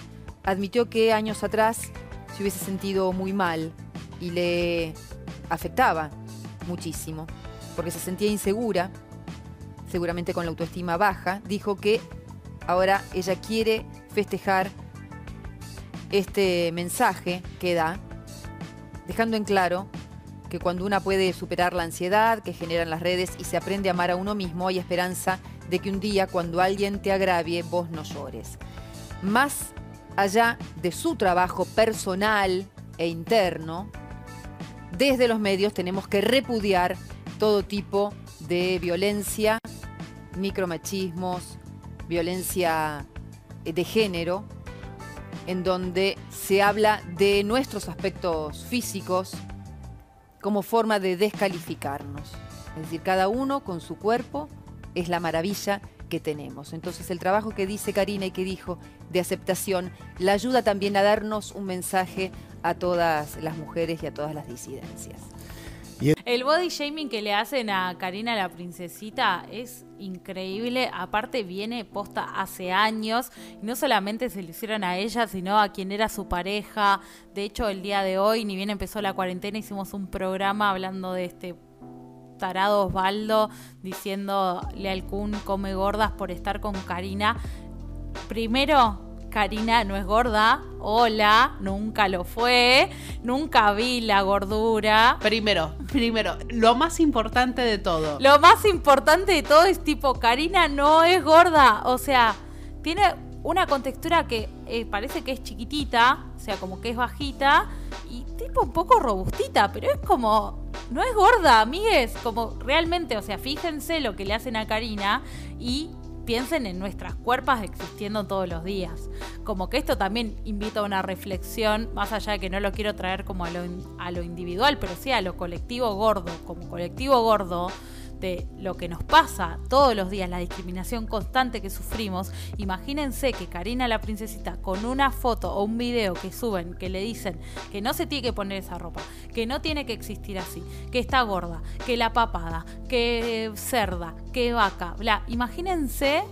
Admitió que años atrás se hubiese sentido muy mal y le afectaba muchísimo porque se sentía insegura, seguramente con la autoestima baja, dijo que ahora ella quiere festejar este mensaje que da, dejando en claro que cuando una puede superar la ansiedad que generan las redes y se aprende a amar a uno mismo, hay esperanza de que un día cuando alguien te agravie, vos no llores. Más allá de su trabajo personal e interno, desde los medios tenemos que repudiar todo tipo de violencia, micromachismos, violencia eh, de género, en donde se habla de nuestros aspectos físicos como forma de descalificarnos. Es decir, cada uno con su cuerpo es la maravilla que tenemos. Entonces el trabajo que dice Karina y que dijo de aceptación la ayuda también a darnos un mensaje a todas las mujeres y a todas las disidencias. El body shaming que le hacen a Karina la princesita es increíble. Aparte viene posta hace años. No solamente se lo hicieron a ella, sino a quien era su pareja. De hecho, el día de hoy, ni bien empezó la cuarentena, hicimos un programa hablando de este tarado Osvaldo diciéndole al Kun come gordas por estar con Karina. Primero, Karina no es gorda. Hola, nunca lo fue. Nunca vi la gordura. Primero, primero, lo más importante de todo. Lo más importante de todo es tipo, Karina no es gorda. O sea, tiene una contextura que eh, parece que es chiquitita, o sea, como que es bajita y tipo un poco robustita, pero es como, no es gorda, amigues, como realmente, o sea, fíjense lo que le hacen a Karina y piensen en nuestras cuerpas existiendo todos los días. Como que esto también invita a una reflexión, más allá de que no lo quiero traer como a lo, a lo individual, pero sí a lo colectivo gordo, como colectivo gordo de lo que nos pasa todos los días, la discriminación constante que sufrimos, imagínense que Karina la princesita con una foto o un video que suben que le dicen que no se tiene que poner esa ropa, que no tiene que existir así, que está gorda, que la papada, que cerda, que vaca, bla, imagínense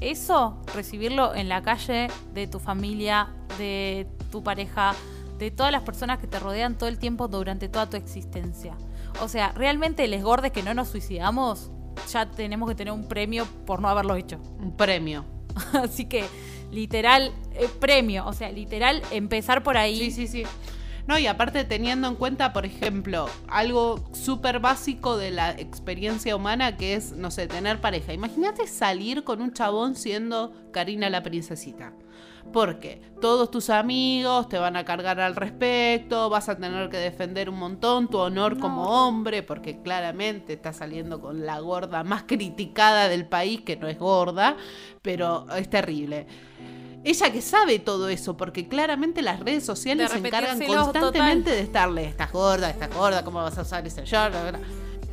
eso, recibirlo en la calle de tu familia, de tu pareja, de todas las personas que te rodean todo el tiempo durante toda tu existencia. O sea, realmente les gordes que no nos suicidamos, ya tenemos que tener un premio por no haberlo hecho. Un premio. Así que, literal, eh, premio. O sea, literal, empezar por ahí. Sí, sí, sí. No, y aparte teniendo en cuenta, por ejemplo, algo súper básico de la experiencia humana que es, no sé, tener pareja. Imagínate salir con un chabón siendo Karina la princesita. Porque todos tus amigos te van a cargar al respecto, vas a tener que defender un montón tu honor como hombre, porque claramente estás saliendo con la gorda más criticada del país, que no es gorda, pero es terrible. Ella que sabe todo eso, porque claramente las redes sociales se encargan constantemente de estarle, estás gorda, estás gorda, ¿cómo vas a usar ese short?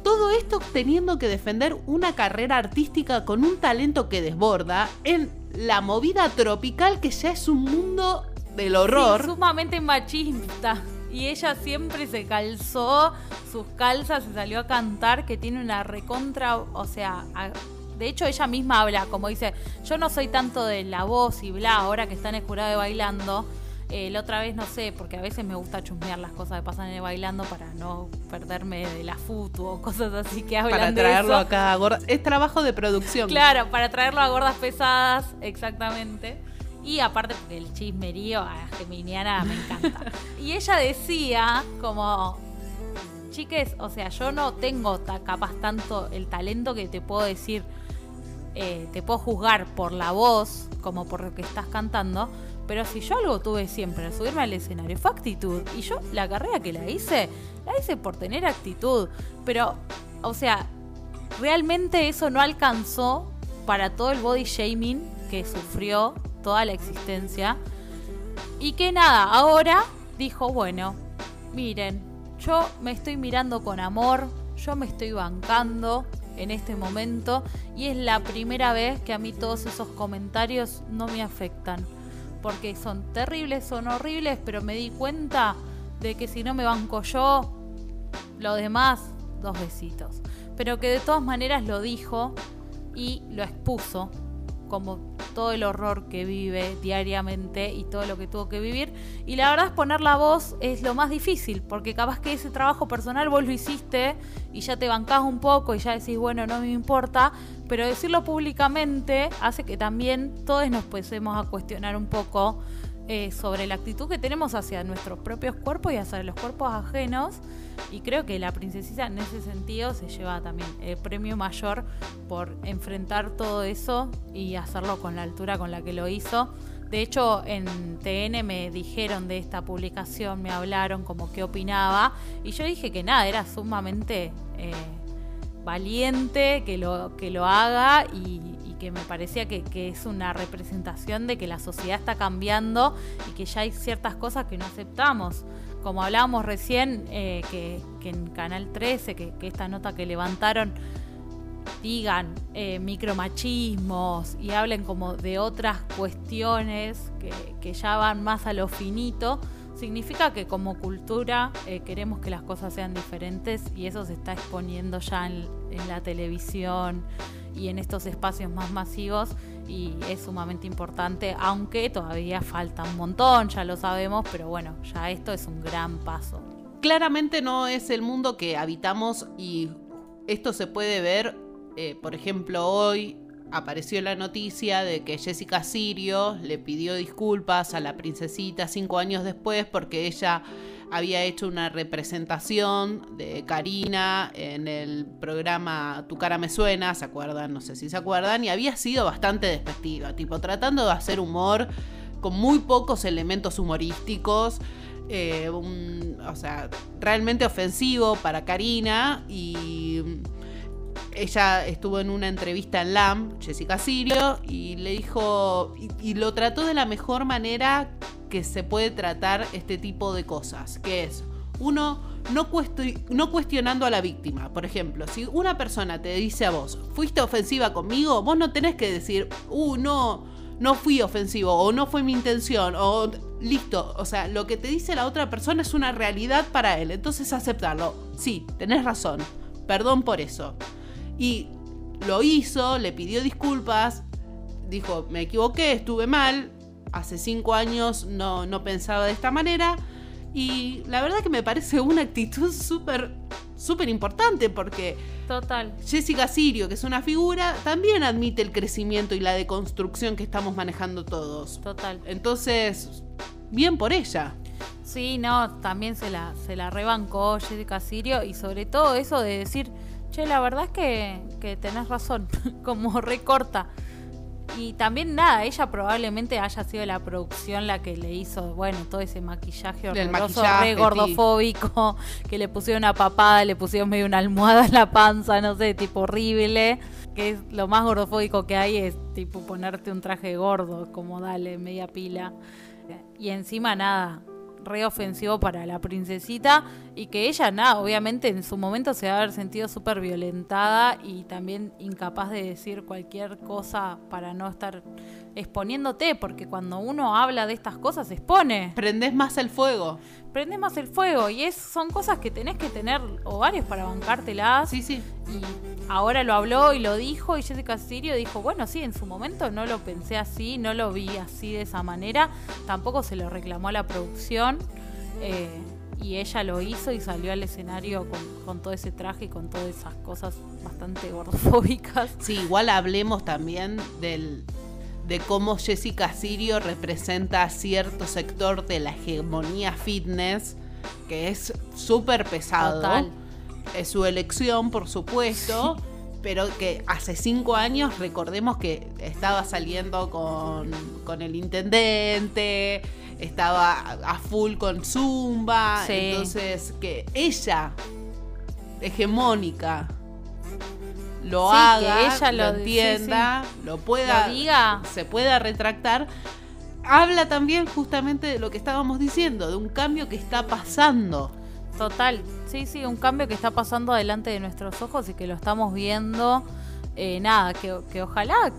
Todo esto teniendo que defender una carrera artística con un talento que desborda en la movida tropical que ya es un mundo del horror. sumamente machista. Y ella siempre se calzó sus calzas, se salió a cantar, que tiene una recontra, o sea, de hecho ella misma habla, como dice, yo no soy tanto de la voz y bla, ahora que está en de bailando, eh, la otra vez no sé, porque a veces me gusta chusmear las cosas que pasan en el bailando para no perderme de la futu o cosas así que hablan para traerlo acá a Es trabajo de producción. Claro, para traerlo a gordas pesadas, exactamente. Y aparte porque el chismerío a Geminiana me encanta. y ella decía como, chiques, o sea, yo no tengo capaz tanto el talento que te puedo decir, eh, te puedo juzgar por la voz como por lo que estás cantando, pero si yo algo tuve siempre al subirme al escenario fue actitud. Y yo la carrera que la hice, la hice por tener actitud. Pero, o sea, realmente eso no alcanzó para todo el body shaming que sufrió toda la existencia. Y que nada, ahora dijo, bueno, miren, yo me estoy mirando con amor, yo me estoy bancando en este momento y es la primera vez que a mí todos esos comentarios no me afectan porque son terribles, son horribles, pero me di cuenta de que si no me banco yo, lo demás, dos besitos. Pero que de todas maneras lo dijo y lo expuso como todo el horror que vive diariamente y todo lo que tuvo que vivir. Y la verdad es poner la voz es lo más difícil, porque capaz que ese trabajo personal vos lo hiciste y ya te bancás un poco y ya decís, bueno, no me importa, pero decirlo públicamente hace que también todos nos empecemos a cuestionar un poco eh, sobre la actitud que tenemos hacia nuestros propios cuerpos y hacia los cuerpos ajenos. Y creo que la princesita en ese sentido se lleva también el premio mayor por enfrentar todo eso y hacerlo con la altura con la que lo hizo. De hecho, en TN me dijeron de esta publicación, me hablaron como qué opinaba, y yo dije que nada, era sumamente eh, valiente que lo, que lo haga y, que me parecía que, es una representación de que la sociedad está cambiando y que ya hay ciertas cosas que no aceptamos. Como hablábamos recién, eh, que, en Canal 13, que, esta nota que levantaron digan eh, micromachismos y hablen como de otras cuestiones que, ya van más a lo finito, significa que como cultura eh, queremos que las cosas sean diferentes y eso se está exponiendo ya en, la televisión y en estos espacios más masivos y es sumamente importante, aunque todavía falta un montón, ya lo sabemos, pero bueno, ya esto es un gran paso. Claramente no es el mundo que habitamos y esto se puede ver, eh, por ejemplo, hoy apareció la noticia de que Jessica Sirio le pidió disculpas a la princesita cinco años después porque ella había hecho una representación de Karina en el programa Tu cara me suena, ¿se acuerdan? No sé si se acuerdan, y había sido bastante despectiva, tipo tratando de hacer humor con muy pocos elementos humorísticos. Eh, o sea, realmente ofensivo para Karina y ella estuvo en una entrevista en LAM, Jessica Sirio, y le dijo, y, lo trató de la mejor manera que se puede tratar este tipo de cosas, que es, uno, no, no cuestionando a la víctima. Por ejemplo, si una persona te dice a vos, fuiste ofensiva conmigo, vos no tenés que decir, uh, no, no fui ofensivo, o no fue mi intención, o listo. O sea, lo que te dice la otra persona es una realidad para él, entonces aceptarlo. Sí, tenés razón, perdón por eso. Y lo hizo, le pidió disculpas, dijo, me equivoqué, estuve mal, hace cinco años no, no pensaba de esta manera. Y la verdad que me parece una actitud súper, súper importante porque... Total. Jessica Sirio, que es una figura, también admite el crecimiento y la deconstrucción que estamos manejando todos. Total. Entonces, bien por ella. Sí, no, también se la, se la rebancó Jessica Sirio y sobre todo eso de decir Che, la verdad es que, que tenés razón, como recorta. Y también nada, ella probablemente haya sido la producción la que le hizo, bueno, todo ese maquillaje horroroso, re gordofóbico, que le pusieron una papada, le pusieron medio una almohada en la panza, no sé, tipo horrible. Que es lo más gordofóbico que hay es tipo ponerte un traje gordo, como dale, media pila. Y encima nada, re ofensivo para la princesita y que ella, nada, obviamente en su momento se va a haber sentido súper violentada y también incapaz de decir cualquier cosa para no estar exponiéndote, porque cuando uno habla de estas cosas se expone. Prendes más el fuego. Prendes más el fuego y es, son cosas que tenés que tener ovarios para bancártelas. Sí, sí. Y ahora lo habló y lo dijo y Jessica Sirio dijo, bueno, sí, en su momento no lo pensé así, no lo vi así de esa manera, tampoco se lo reclamó a la producción. Eh, y ella lo hizo y salió al escenario con, todo ese traje y con todas esas cosas bastante gordofóbicas. Sí, igual hablemos también del, de cómo Jessica Sirio representa cierto sector de la hegemonía fitness, que es súper pesado. Es su elección, por supuesto. pero que hace cinco años recordemos que estaba saliendo con, con el intendente, estaba a full con Zumba, entonces que ella, hegemónica, lo haga, ella lo, entienda, lo pueda, diga. se pueda retractar, habla también justamente de lo que estábamos diciendo, de un cambio que está pasando. Total, sí, sí, un cambio que está pasando delante de nuestros ojos y que lo estamos viendo. Eh, nada, que, que ojalá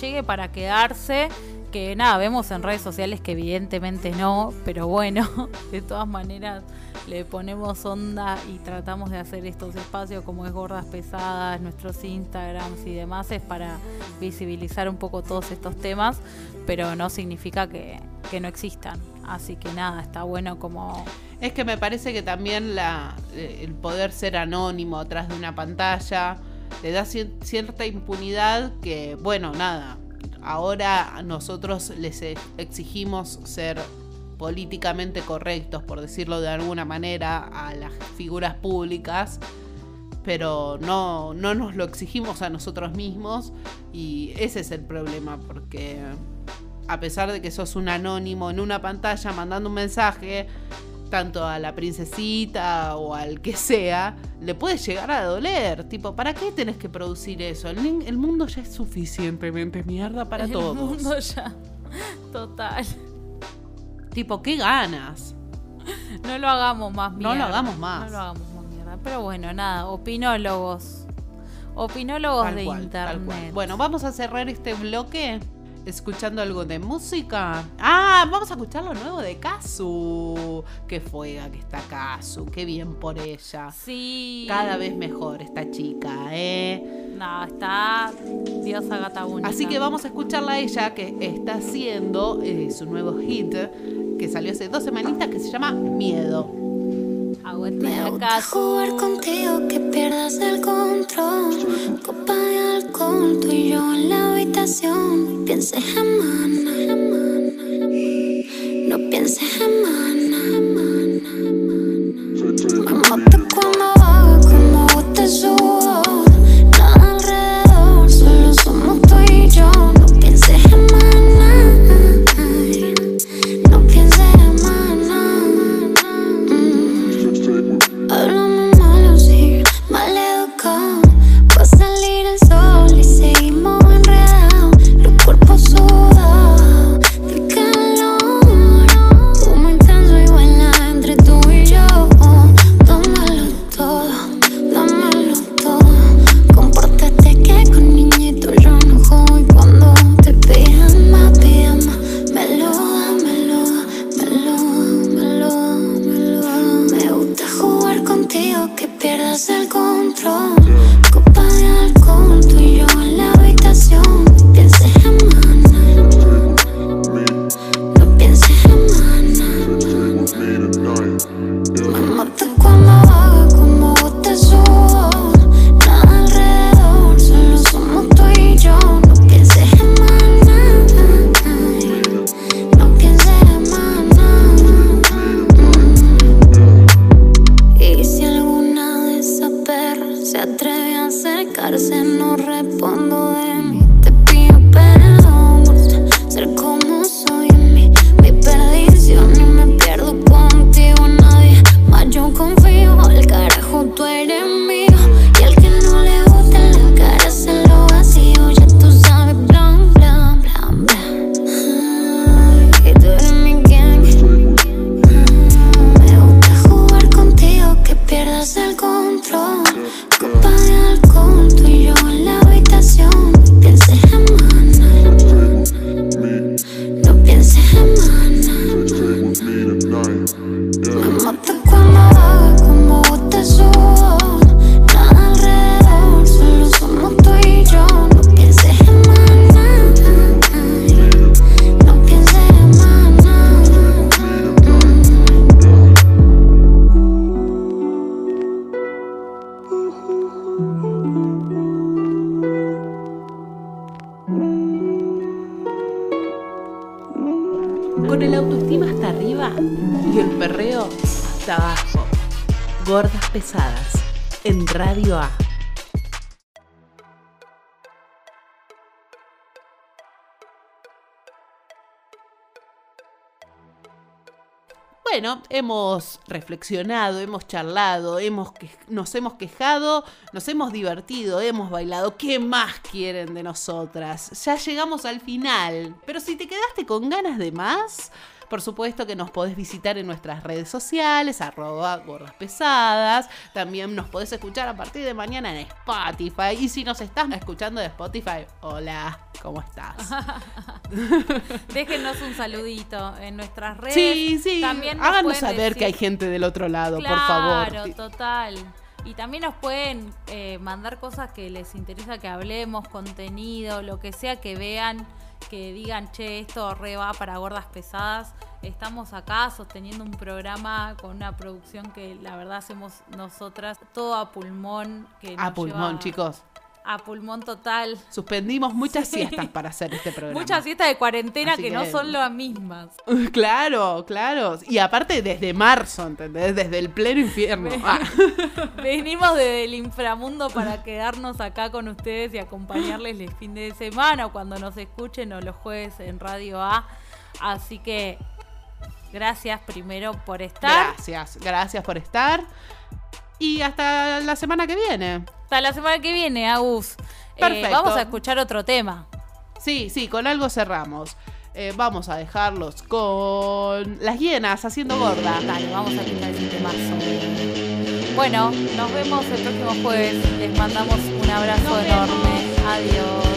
llegue para quedarse que nada, vemos en redes sociales que evidentemente no, pero bueno, de todas maneras le ponemos onda y tratamos de hacer estos espacios como es Gordas Pesadas, nuestros Instagrams y demás, es para visibilizar un poco todos estos temas, pero no significa que, no existan. Así que nada, está bueno como... Es que me parece que también la, el poder ser anónimo atrás de una pantalla le da cierta impunidad que, bueno, nada, ahora nosotros les e-, exigimos ser políticamente correctos, por decirlo de alguna manera, a las figuras públicas, pero no, no nos lo exigimos a nosotros mismos y ese es el problema, porque a pesar de que sos un anónimo en una pantalla mandando un mensaje, tanto a la princesita o al que sea, le puede llegar a doler. Tipo, ¿para qué tenés que producir eso? El, el mundo ya es suficientemente mierda para El todos. mundo ya. Total. Tipo, ¿qué ganas? No lo hagamos más No mierda. lo hagamos más. No lo hagamos más mierda. Pero bueno, nada, opinólogos. Opinólogos Tal de cual, internet. Bueno, vamos a cerrar este bloque escuchando algo de música. Ah, vamos a escuchar lo nuevo de Kazu. Qué fuega que está Kazu, qué bien por ella. Sí. Cada vez mejor esta chica, ¿eh? No, está diosa gata única. Así que vamos a escucharla a ella que está haciendo eh, su nuevo hit que salió hace dos semanitas que se llama Miedo. Me gusta jugar contigo, que pierdas el control. Copa de alcohol, tú y yo en la habitación. Pienses en mana, no pienses en Bueno, hemos reflexionado, hemos charlado, hemos nos hemos quejado, nos hemos divertido, hemos bailado. ¿Qué más quieren de nosotras? Ya llegamos al final. Pero si te quedaste con ganas de más, por supuesto que nos podés visitar en nuestras redes sociales, arroba gordas pesadas. También nos podés escuchar a partir de mañana en Spotify. Y si nos estás escuchando de Spotify, hola, ¿cómo estás? Déjenos un saludito en nuestras redes. Sí, sí. También nos Háganos saber decir- que hay gente del otro lado, claro, por favor. total. Y también nos pueden eh, mandar cosas que les interesa que hablemos, contenido, lo que sea que vean, que digan, che, esto re va para gordas pesadas. Estamos acá sosteniendo un programa con una producción que la verdad hacemos nosotras, todo a pulmón. Que A pulmón, lleva chicos. A pulmón total. Suspendimos muchas Sí. siestas para hacer este programa. Muchas fiestas de cuarentena que- no son las mismas. Claro, claro. Y aparte desde marzo, ¿entendés? Desde el pleno infierno. Ah. Venimos desde el inframundo para quedarnos acá con ustedes y acompañarles el fin de semana o cuando nos escuchen o los jueves en Radio A. Así que Gracias primero por estar. Gracias, gracias por estar. Y hasta la semana que viene. Hasta la semana que viene, Agus. Eh, Perfecto. vamos a escuchar otro tema. Sí, sí, con algo cerramos. Eh, vamos a dejarlos con las hienas haciendo gorda. Dale, vamos a escuchar ese temazo. Bueno, nos vemos el próximo jueves. Les mandamos un abrazo Nos enorme. Adiós.